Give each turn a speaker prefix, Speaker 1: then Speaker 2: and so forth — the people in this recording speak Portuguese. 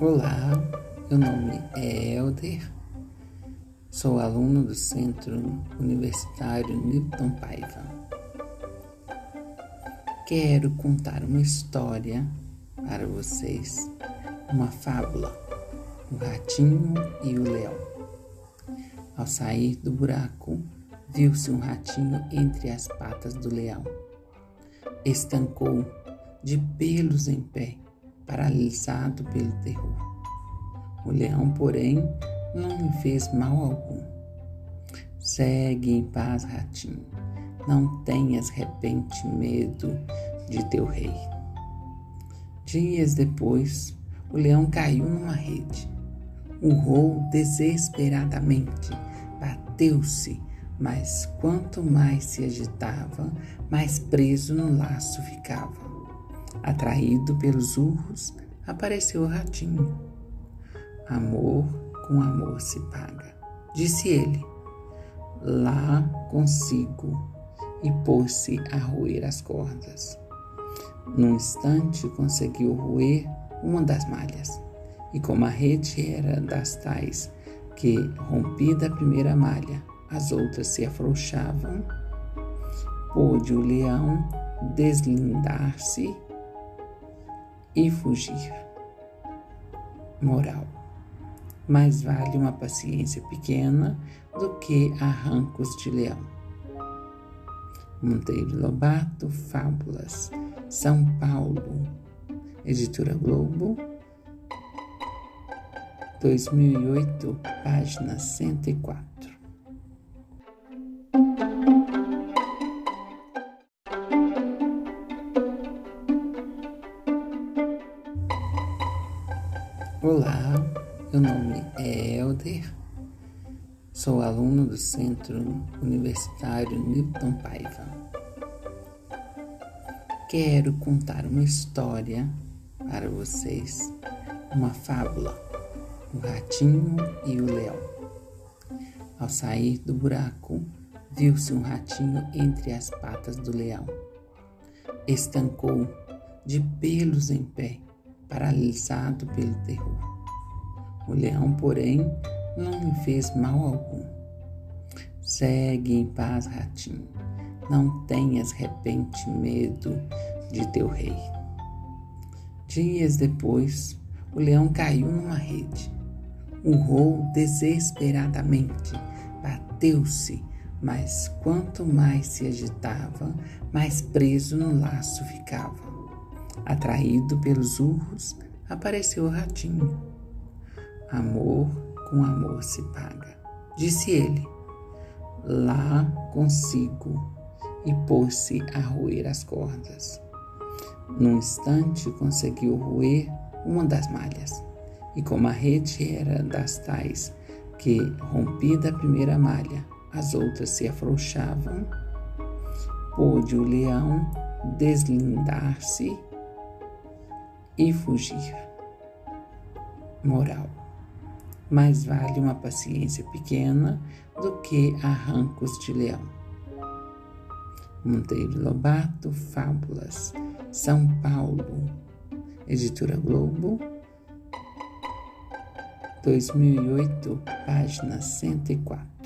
Speaker 1: Olá, meu nome é Elder, sou aluno do Centro Universitário Newton Paiva. Quero contar uma história para vocês, uma fábula, o ratinho e o leão. Ao sair do buraco, viu-se um ratinho entre as patas do leão. Estancou de pelos em pé, paralisado pelo terror. O leão, porém, não me fez mal algum. Segue em paz, ratinho. Não tenhas repente medo de teu rei. Dias depois, o leão caiu numa rede. Urrou desesperadamente, bateu-se mas quanto mais se agitava, mais preso no laço ficava. Atraído pelos urros, apareceu o ratinho. Amor com amor se paga, disse ele. Lá consigo, e pôs-se a roer as cordas. Num instante conseguiu roer uma das malhas, e como a rede era das tais que, rompida a primeira malha, as outras se afrouxavam, pôde o leão deslindar-se e fugir. Moral: mais vale uma paciência pequena do que arrancos de leão. Monteiro Lobato, Fábulas, São Paulo, Editora Globo, 2008, página 104. Olá, meu nome é Elder, sou aluno do Centro Universitário Newton Paiva. Quero contar uma história para vocês, uma fábula, o ratinho e o leão. Ao sair do buraco, viu-se um ratinho entre as patas do leão. Estancou de pelos em pé paralisado pelo terror. O leão, porém, não me fez mal algum. Segue em paz, ratinho. Não tenhas repente medo de teu rei. Dias depois, o leão caiu numa rede. Urrou desesperadamente, bateu-se, mas quanto mais se agitava, mais preso no laço ficava. Atraído pelos urros, apareceu o ratinho. Amor com amor se paga, disse ele. Lá consigo, e pôs-se a roer as cordas. Num instante conseguiu roer uma das malhas, e como a rede era das tais que, rompida a primeira malha, as outras se afrouxavam, pôde o leão deslindar-se e fugir. Moral: mais vale uma paciência pequena do que arrancos de leão. Monteiro Lobato, Fábulas, São Paulo, Editora Globo, 2008, página 104.